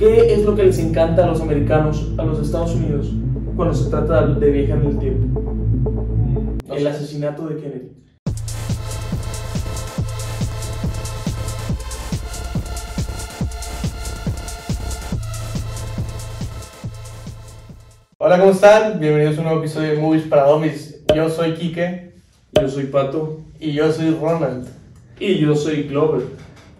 ¿Qué es lo que les encanta a los americanos, a los Estados Unidos, cuando se trata de viajar en el tiempo? No El asesinato de Kennedy. Hola, ¿cómo están? Bienvenidos a un nuevo episodio de Movies para Domis. Yo soy Quique Yo soy Pato. y yo soy Ronald. Y yo soy Glover.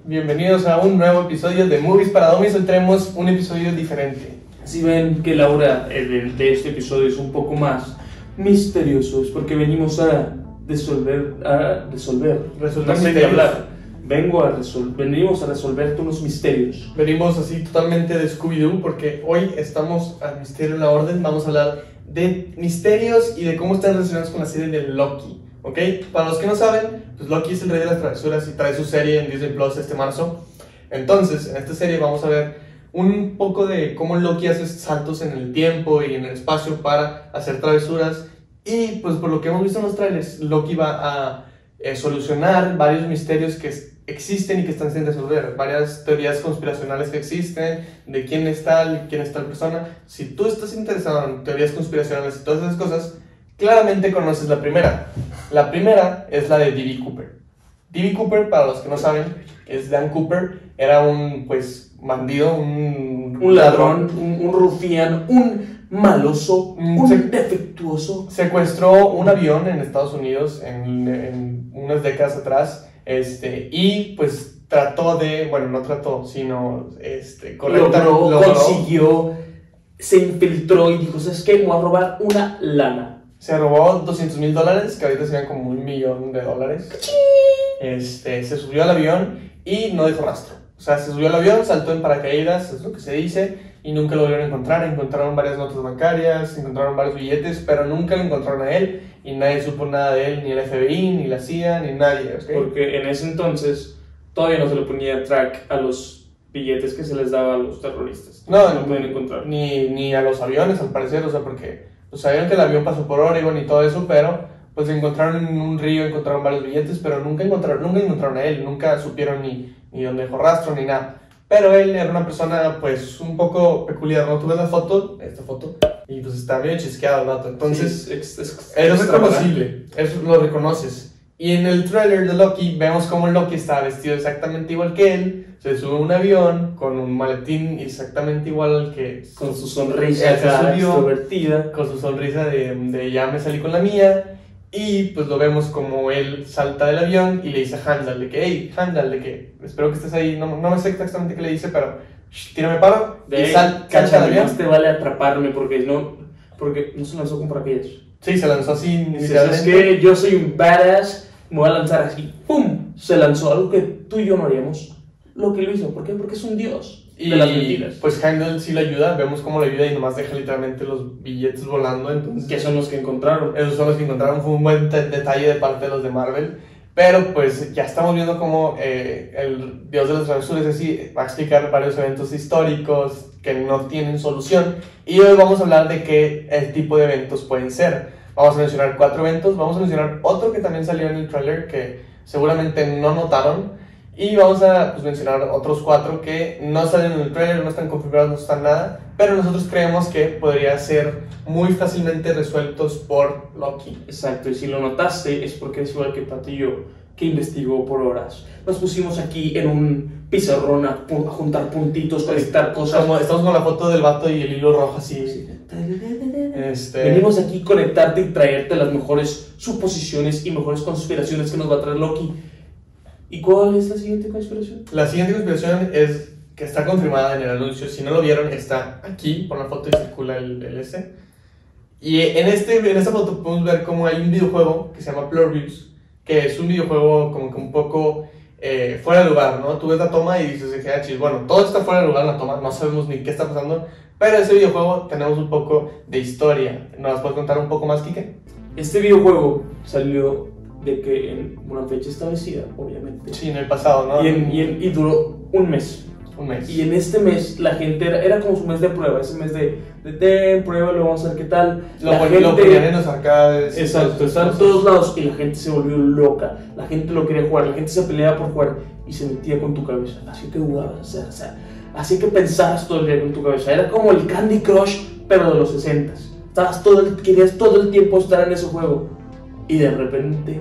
Bienvenidos a un nuevo episodio de Movies para Domis. Hoy tenemos un episodio diferente. Si ven que la hora eh, de, de este episodio es un poco más misterioso, es porque venimos a resolver, a resolver, Resolver no sé qué misterios. hablar. Vengo a resolver, venimos a resolverte unos misterios. Venimos así totalmente de Scooby-Doo porque hoy estamos al Misterio en la Orden. Vamos a hablar de misterios y de cómo están relacionados con la serie de Loki. ¿Ok? Para los que no saben, pues Loki es el rey de las travesuras y trae su serie en Disney Plus este marzo. Entonces, en esta serie vamos a ver un poco de cómo Loki hace saltos en el tiempo y en el espacio para hacer travesuras. Y pues por lo que hemos visto en los trailers, Loki va a eh, solucionar varios misterios que existen y que están sin resolver, varias teorías conspiracionales que existen, de quién es tal, quién es tal persona. Si tú estás interesado en teorías conspiracionales y todas esas cosas, claramente conoces la primera. La primera es la de D.B. Cooper. D.B. Cooper, para los que no saben, es Dan Cooper, era un pues bandido, un, Un ladrón, un, un rufián, un maloso, Mm, un defectuoso. secuestró un avión en Estados Unidos en, en unas décadas atrás este, y pues trató de, bueno, no trató, sino este, logró- consiguió, se infiltró y dijo, ¿sabes qué? Me voy a robar una lana. Se robó 200 mil dólares, que ahorita serían como un millón de dólares. Este, se subió al avión y no dejó rastro. O sea, se subió al avión, saltó en paracaídas, es lo que se dice, y nunca lo volvieron a encontrar. Encontraron varias notas bancarias, encontraron varios billetes, pero nunca lo encontraron a él y nadie supo nada de él, ni el FBI, ni la CIA, ni nadie. Porque en ese entonces todavía no se le ponía track a los billetes que se les daba a los terroristas. No, no pueden encontrar. Ni, ni a los aviones, al parecer, o sea, porque pues, sabían que el avión pasó por Oregon y todo eso, pero pues encontraron en un río, encontraron varios billetes, pero nunca encontraron, nunca encontraron a él, nunca supieron ni, ni dónde dejó rastro ni nada. Pero él era una persona, pues, un poco peculiar, ¿no? Tú ves la foto, esta foto, y pues está medio chisqueado el vato. Entonces, Sí, es, es- es es- reconocible, lo reconoces. Y en el trailer de Loki vemos cómo Loki está vestido exactamente igual que él, se sube a un avión con un maletín exactamente igual al que Con su sonrisa extrovertida. con su sonrisa de, de ya me salí con la mía y pues lo vemos como él salta del avión y le dice a Handal de que hey Handal de que espero que estés ahí no, no sé exactamente qué le dice pero "Shh, tírame paro De y sal, salta del avión te vale atraparme porque no, porque no se lanzó con paracaídas. sí se lanzó así Dices, es que yo soy un badass, me voy a lanzar así, ¡pum! Se lanzó algo que tú y yo no haríamos. Lo que lo hizo, ¿por qué? Porque es un dios y de las mentiras. pues Handel sí le ayuda vemos cómo le ayuda y nomás deja literalmente los billetes volando entonces Que son los que encontraron. Esos son los que encontraron, fue un buen detalle de parte de los de Marvel. Pero pues ya estamos viendo cómo eh, el Dios de las Travesuras así va a explicar varios eventos históricos que no tienen solución. Y hoy vamos a hablar de qué el tipo de eventos pueden ser. Vamos a mencionar cuatro eventos, vamos a mencionar otro que también salió en el trailer que seguramente no notaron. Y vamos a pues, mencionar otros cuatro que no salen en el trailer, no están confirmados, no están nada. Pero nosotros creemos que podría ser muy fácilmente resueltos por Loki. Exacto, y si lo notaste es porque es igual que yo, que investigó por horas. Nos pusimos aquí en un pizarrón a, pu- a juntar puntitos, conectar cosas. Como estamos con la foto del vato y el hilo rojo así. Este, Venimos aquí a conectarte y traerte las mejores suposiciones y mejores conspiraciones que nos va a traer Loki. ¿Y cuál es la siguiente conspiración? La siguiente conspiración es que está confirmada en el anuncio. Si no lo vieron, está aquí por la foto y circula el, el S. Y en, este, en esta foto podemos ver cómo hay un videojuego que se llama Pluribus, que es un videojuego como que un poco eh, fuera de lugar, ¿no? Tú ves la toma y dices, ah, chis, bueno, todo está fuera de lugar en la toma, no sabemos ni qué está pasando, pero en ese videojuego tenemos un poco de historia. ¿Nos puedes contar un poco más, Kike? Este videojuego salió de que en una fecha establecida, obviamente. Sí, en el pasado, ¿no? Y, en- y en- y duró un mes. Un mes. Y en este mes la gente era, era como su mes de prueba, ese mes de, de ten, prueba, lo vamos a ver qué tal. Lo, la pon- lo ponían en los arcades. Exacto, estaba en todos lados y la gente se volvió loca. La gente lo quería jugar, la gente se peleaba por jugar y se metía con tu cabeza. Así que jugabas, o sea, o sea, hacía que pensaras todo el día en tu cabeza. Era como el Candy Crush, pero de los 60 Estabas todo el, querías todo el tiempo estar en ese juego. Y de repente,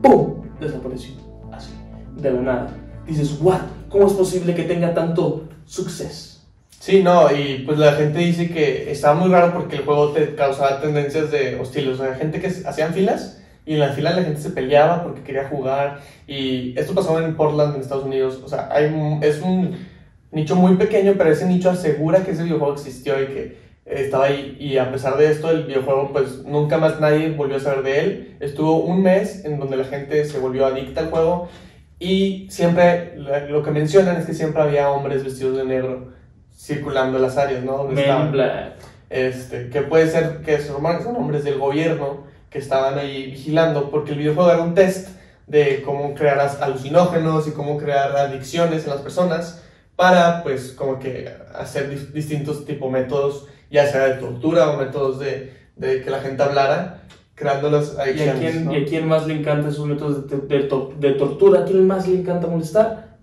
¡pum! Desapareció. Así, de la nada. Dices, ¿what? ¿Cómo es posible que tenga tanto suceso? Sí, no, y pues la gente dice que estaba muy raro porque el juego te causaba tendencias de hostiles. O sea, gente que hacían filas y en la fila la gente se peleaba porque quería jugar. Y esto pasaba en Portland, en Estados Unidos. O sea, hay, es un nicho muy pequeño, pero ese nicho asegura que ese videojuego existió y que estaba ahí. Y a pesar de esto, el videojuego, pues nunca más nadie volvió a saber de él. Estuvo un mes en donde la gente se volvió adicta al juego. Y siempre lo que mencionan es que siempre había hombres vestidos de negro circulando en las áreas, ¿no? Donde estaban, este, que puede ser que son hombres del gobierno que estaban ahí vigilando, porque el videojuego era un test de cómo crear alucinógenos y cómo crear adicciones en las personas para, pues, como que hacer distintos tipos métodos, ya sea de tortura o métodos de, de que la gente hablara, creando las adicciones. ¿Y a quién, ¿y a quién más le encantan esos métodos de, de, de, tortura? ¿A quién más le encanta molestar?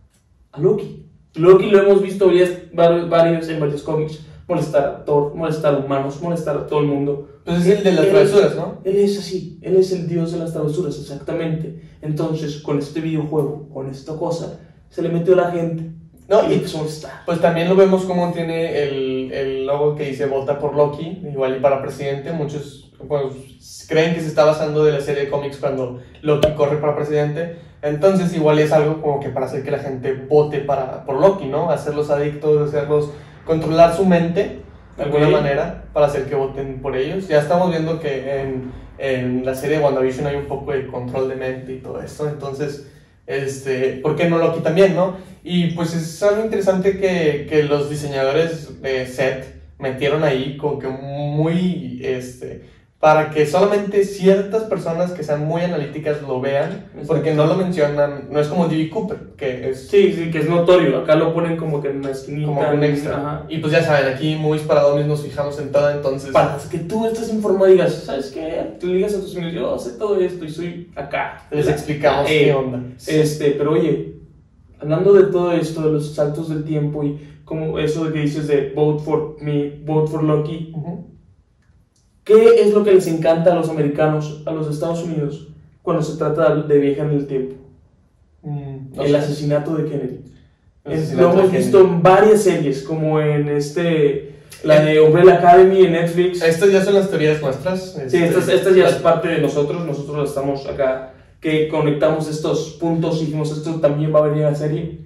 A Loki. Loki lo hemos visto varios, en varios cómics. Molestar a Thor, molestar a humanos, molestar a todo el mundo. Pues es el de las travesuras, ¿no? Él es así, él es el dios de las travesuras, exactamente. Entonces, con este videojuego, con esta cosa, se le metió a la gente. No, y, pues también lo vemos como tiene el, el logo que dice vota por Loki, igual y para presidente. Muchos pues, creen que se está basando de la serie de cómics cuando Loki corre para presidente. Entonces igual es algo como que para hacer que la gente vote para, por Loki, ¿no? Hacerlos adictos, hacerlos controlar su mente de alguna manera para hacer que voten por ellos. Ya estamos viendo que en, en la serie de WandaVision hay un poco de control de mente y todo eso. Entonces, este, ¿por qué no Loki también, no? Y pues es algo interesante que, que los diseñadores de set metieron ahí como que muy, este, para que solamente ciertas personas que sean muy analíticas lo vean, porque no lo mencionan, no es como D.B. Cooper, que es... Sí, sí, que es notorio, acá lo ponen como que en una esquinita. Como un extra. Y pues ya saben, aquí muy para nos fijamos en todo, entonces... Para que tú estés informado y digas, ¿sabes qué? Tú digas a tus amigos, yo sé todo esto y soy acá. Les explicamos qué eh, onda. Este, pero oye, hablando de todo esto, de los saltos del tiempo y como eso de que dices de vote for me, vote for Loki... ¿Qué es lo que les encanta a los americanos, a los Estados Unidos, cuando se trata de viajar en el tiempo? Mm, el asesinato de Kennedy. lo hemos visto en varias series, como en este, la de Umbrella Academy en Netflix. Estas ya son las teorías nuestras. Sí, este, estas, ya es parte de nosotros. Nosotros estamos acá, que conectamos estos puntos y dijimos, esto también va a venir a la serie.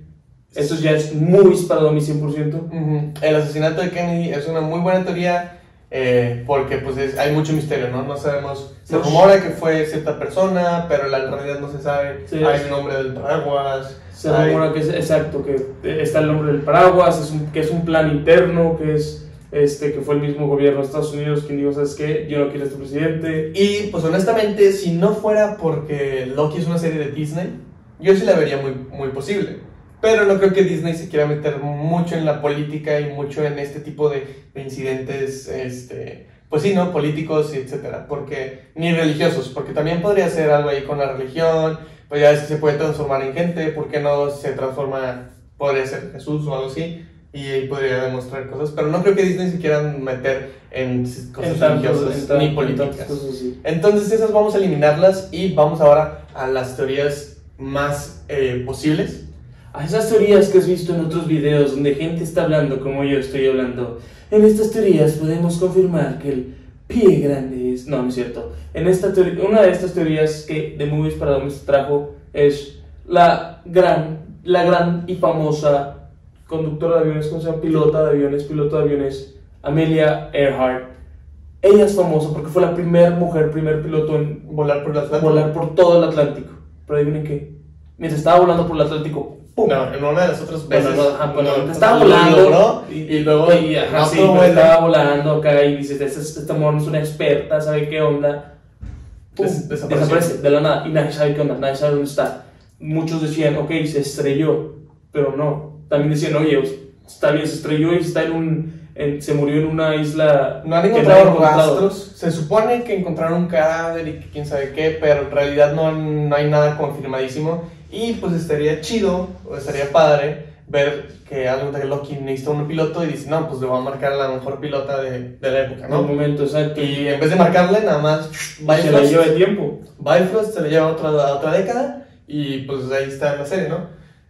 Esto ya es muy disparado a mi 100%. El asesinato de Kennedy es una muy buena teoría eh, porque pues hay mucho misterio, ¿no? No sabemos, se rumora que fue cierta persona, pero la, realidad no se sabe, hay el nombre del paraguas. Se rumora que es, exacto, que está el nombre del paraguas, es un, que es un plan interno, que es... Este, que fue el mismo gobierno de Estados Unidos quien dijo, ¿sabes qué? Yo no quiero este presidente. Y pues honestamente, si no fuera porque Loki es una serie de Disney, yo sí la vería muy, muy posible. Pero no creo que Disney se quiera meter mucho en la política y mucho en este tipo de, incidentes, este, pues sí, ¿no? Políticos y etcétera. Porque, ni religiosos, porque también podría ser algo ahí con la religión, pues ya es que se puede transformar en gente, ¿por qué no se transforma, podría ser Jesús o algo así? Y podría demostrar cosas, pero no creo que Disney se quiera meter en cosas religiosas ni políticas. Entonces esas vamos a eliminarlas y vamos ahora a las teorías más eh, posibles a esas teorías que has visto en otros videos donde gente está hablando como yo estoy hablando. En estas teorías podemos confirmar que el pie grande es... No, no es cierto. En esta una de estas teorías que The Movies para se trajo es la gran, la gran y famosa conductora de aviones, ¿cómo se llama? Pilota de aviones, piloto de aviones, Amelia Earhart. Ella es famosa porque fue la primera mujer, primer piloto en volar por, el volar por todo el Atlántico. Pero adivinen qué. Mientras estaba volando por el Atlántico, no, en una de las otras veces. Bueno, estaba volando. y, luego. Y, estaba volando acá y dices: Esta, esta no es una experta, ¿sabe qué onda? desaparece de la nada y nadie sabe qué onda, nadie sabe dónde está. Muchos decían: Ok, se estrelló, pero no. También decían: Oye, está bien, se estrelló y está en un. se murió en una isla. No han encontrado rastros. Se supone que encontraron un cadáver y quién sabe qué, pero en realidad no, no hay nada confirmadísimo. Y pues estaría chido, o estaría padre, ver que algo de Loki necesita un piloto y dice, no, pues le voy a marcar a la mejor pilota de, de la época, el ¿no? momento exacto. Y en vez de marcarle, nada más se la Bifrost, lleva de tiempo. Bifrost se le lleva a otra, a otra década y pues ahí está la serie, ¿no?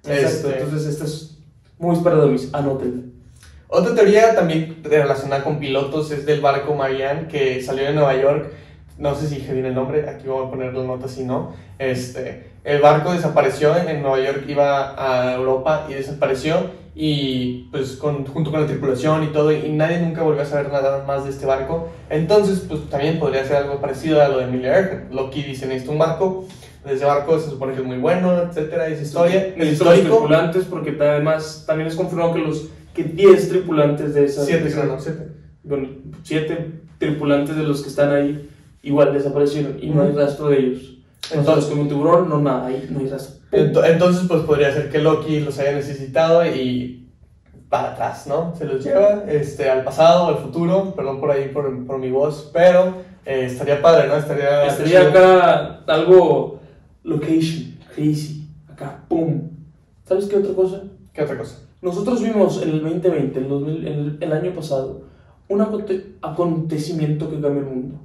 Exacto. Este, Entonces, esto es muy para Domis. Anótenlo. Otra teoría también relacionada con pilotos es del barco Marianne que salió de Nueva York. No sé si dije bien el nombre, aquí voy a poner la nota si no. Este, el barco desapareció en Nueva York, iba a Europa y desapareció. Y pues con, junto con la tripulación y todo, y nadie nunca volvió a saber nada más de este barco. Entonces, pues también podría ser algo parecido a lo de Emilia Earhart. Loki dice: Necesito un barco. Ese barco se supone que es muy bueno, etcétera, es historia, es Necesito los tripulantes porque además también es confirmado que los que 10 tripulantes de esa Siete, de esa- creo, ¿no? Siete. bueno, siete tripulantes de los que están ahí igual desaparecieron y no hay rastro de ellos. Entonces, como un tiburón, no nada, ahí no hay rastro. Ento- Entonces, pues podría ser que Loki los haya necesitado y para atrás, ¿no? Se los lleva este, al pasado, al futuro, perdón por ahí por, por mi voz, pero eh, estaría padre, ¿no? Estaría, Estaría acá algo location, crazy, acá, pum. ¿Sabes qué otra cosa? ¿Qué otra cosa? Nosotros vimos en el 2020, el, 2000 el, el año pasado, un aconte- acontecimiento que cambió el mundo.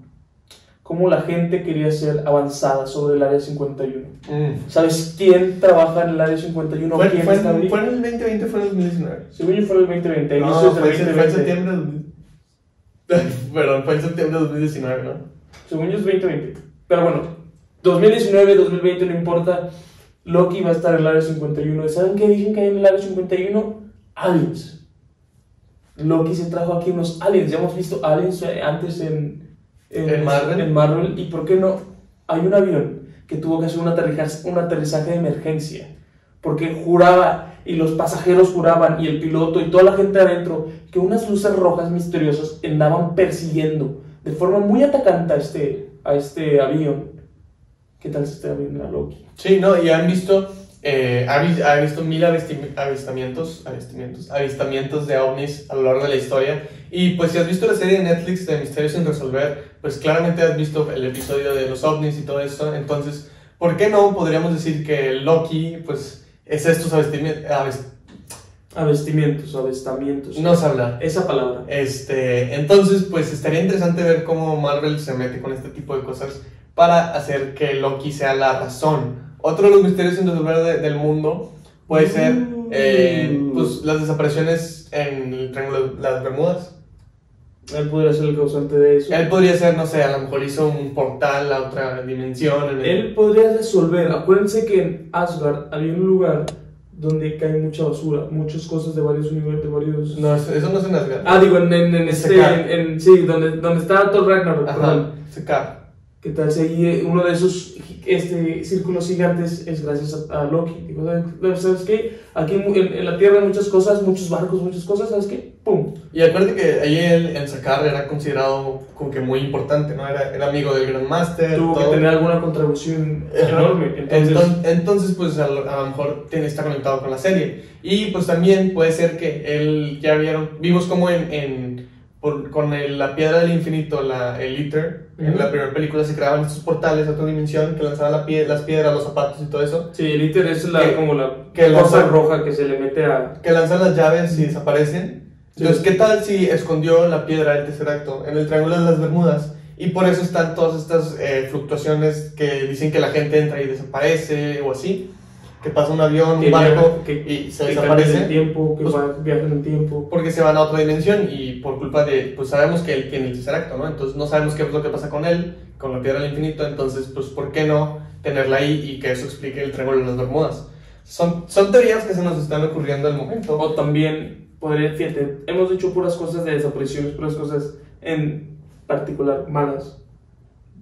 Cómo la gente quería ser avanzada sobre el área 51. Mm. ¿Sabes quién trabaja en el área 51? ¿Fue, ¿Quién fue, está en, ¿Fue en el 2020 o fue en el 2019? Según yo fue el 2020, No, fue, del en- fue en 2020. septiembre 2000. Perdón, fue en septiembre del 2019, ¿no? Según yo es 2020. Pero bueno, 2019, 2020, no importa. Loki va a estar en el área 51. ¿Saben qué dicen que hay en el área 51? Aliens. Loki se trajo aquí unos aliens. Ya hemos visto aliens antes en, ¿En Marvel? en Marvel. ¿Y por qué no? Hay un avión que tuvo que hacer un aterrizaje, un aterrizaje de emergencia. Porque juraba, y los pasajeros juraban, y el piloto y toda la gente adentro, que unas luces rojas misteriosas andaban persiguiendo de forma muy atacante a este, a este avión. ¿Qué tal si este avión era Loki? Sí, no, y han visto, eh, ha, vi- ha visto mil avistamientos, avistamientos, avistamientos de ovnis a lo largo de la historia. Y pues si has visto la serie de Netflix de Misterios sin Resolver, pues claramente has visto el episodio de los ovnis y todo eso. Entonces, ¿por qué no podríamos decir que Loki, pues, es estos avistamientos? Avestimientos, avestamientos. no sé hablar. Esa palabra. Este, entonces, pues estaría interesante ver cómo Marvel se mete con este tipo de cosas para hacer que Loki sea la razón. Otro de los misterios sin resolver de- del mundo puede ser eh, pues, las desapariciones en el Triángulo de las Bermudas. Él podría ser el causante de eso. Él podría ser, no sé, a lo mejor hizo un portal a otra dimensión. En el- Él podría resolver. Acuérdense que en Asgard había un lugar donde cae mucha basura, muchas cosas de varios universos, de varios. No, eso no es en Asgard. Ah, digo, en, en, en este. En, en- sí, donde, donde está Thor Ragnarok, perdón. Ajá, Sekar. ¿Qué tal si ahí eh, uno de esos este, círculos gigantes es gracias a, a Loki? Digo, ¿sabes- ¿sabes qué? Aquí en, en la Tierra hay muchas cosas, muchos barcos, muchas cosas, ¿sabes qué? ¡Pum! Y acuérdate que ahí él en Sakar era considerado como que muy importante, ¿no? Era, era amigo del Grand Master. Tuvo que todo. tener alguna contribución enorme. Entonces, Entonces, entonces, pues a lo, a lo mejor tiene, está conectado con la serie. Y pues también puede ser que él, ya vieron, vimos como en, en por- con el- la piedra del infinito, la, el Ether, en Ujú. la primera película se creaban estos portales a otra dimensión que lanzaban la pie- las piedras, los zapatos y todo eso. sí, el ITER es la, Que- como la que cosa lanza- roja que se le mete a. Que lanzan las llaves y desaparecen. Sí. Entonces, ¿qué tal si escondió la piedra del Tesseracto en el Triángulo de las Bermudas? Y por eso están todas estas eh, fluctuaciones que dicen que la gente entra y desaparece o así. Que pasa un avión, un barco que, y se que cambia el desaparece. tiempo, que Pues- va- viaja en tiempo. porque se van a otra dimensión y por culpa de, pues sabemos que él tiene el tercer acto, ¿no? Entonces no sabemos qué es lo que pasa con él, con la piedra del infinito, entonces pues ¿por qué no tenerla ahí y que eso explique el triángulo de las Bermudas? Son, son teorías que se nos están ocurriendo al momento. O también podría, fíjate, hemos dicho puras cosas de desapariciones, puras cosas en particular malas.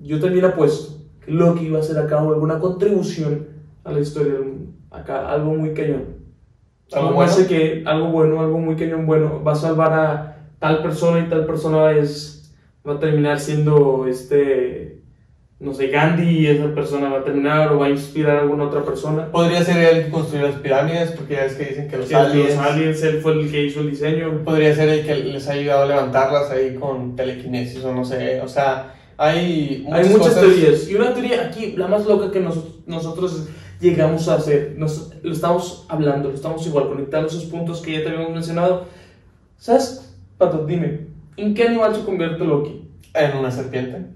Yo también apuesto que Loki va a hacer acá alguna contribución a la historia del mundo. Acá, algo muy cañón. ¿Algo bueno? hace que algo bueno, algo muy cañón bueno, va a salvar a tal persona y tal persona es, va a terminar siendo este, no sé, Gandhi y esa persona va a terminar o va a inspirar a alguna otra persona. Podría ser él que construyó las pirámides, porque ya es que dicen que los Que aliens... Los aliens, él fue el que hizo el diseño. Podría ser el que les ha ayudado a levantarlas ahí con telequinesis o no sé, o sea, hay Hay muchas cosas- teorías. Y una teoría aquí, la más loca que nos- nosotros llegamos a hacer. Nos, lo estamos hablando, lo estamos igual conectando esos puntos que ya te habíamos mencionado. ¿Sabes, Pato? Dime, ¿en qué animal se convierte Loki? En una serpiente.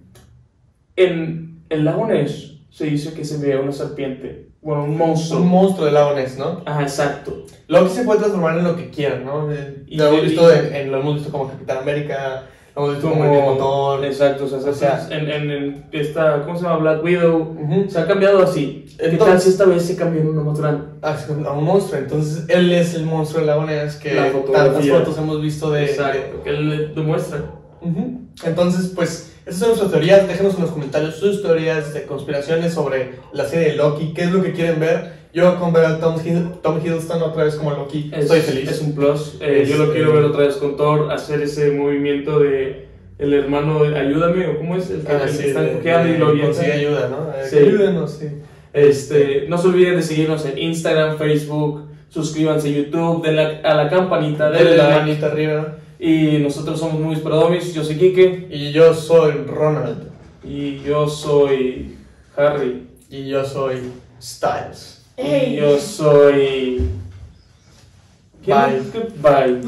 En el lago Ness se dice que se ve una serpiente, bueno, un monstruo. Un monstruo del lago Ness, ¿no? Ajá, exacto. Loki se puede transformar en lo que quiera, ¿no? Y- Lo hemos visto, en, en- lo hemos visto como Capitán América, hemos visto como, el motor. Exacto, o sea, O sea- en, en, en esta, ¿cómo se llama? Black Widow. Ujú. Se ha cambiado así. ¿Qué Entonces- tal si esta vez se cambió en más grande? Ah, es A un monstruo. Entonces, él es el monstruo del lago Ness que La tantas fotos hemos visto de. Exacto, que él le demuestra. de- Ujú. Entonces, pues, esas son nuestras teorías. Déjenos en los comentarios sus teorías de conspiraciones sobre la serie de Loki. ¿Qué es lo que quieren ver? Yo con ver a Tom, Hidd- Tom Hiddleston otra vez como Loki, Es, estoy feliz. Es un plus. Eh, yo lo quiero ver otra vez con Thor, hacer ese movimiento de el hermano de ayúdame, o cómo es, el que, Ah, el sí, que está cojeando y lo consigue ayuda, ¿no? Eh, Sí. Ayúdenos, sí. Este, no se olviden de seguirnos en Instagram, Facebook, suscríbanse a YouTube, denle a la campanita, denle Denle la like. manita arriba. Y nosotros somos Movies Prodomis, yo soy Kike Y yo soy Ronald. y yo soy Harry Y yo soy Styles. Y yo soy... Bye. ¿Qué? Bye.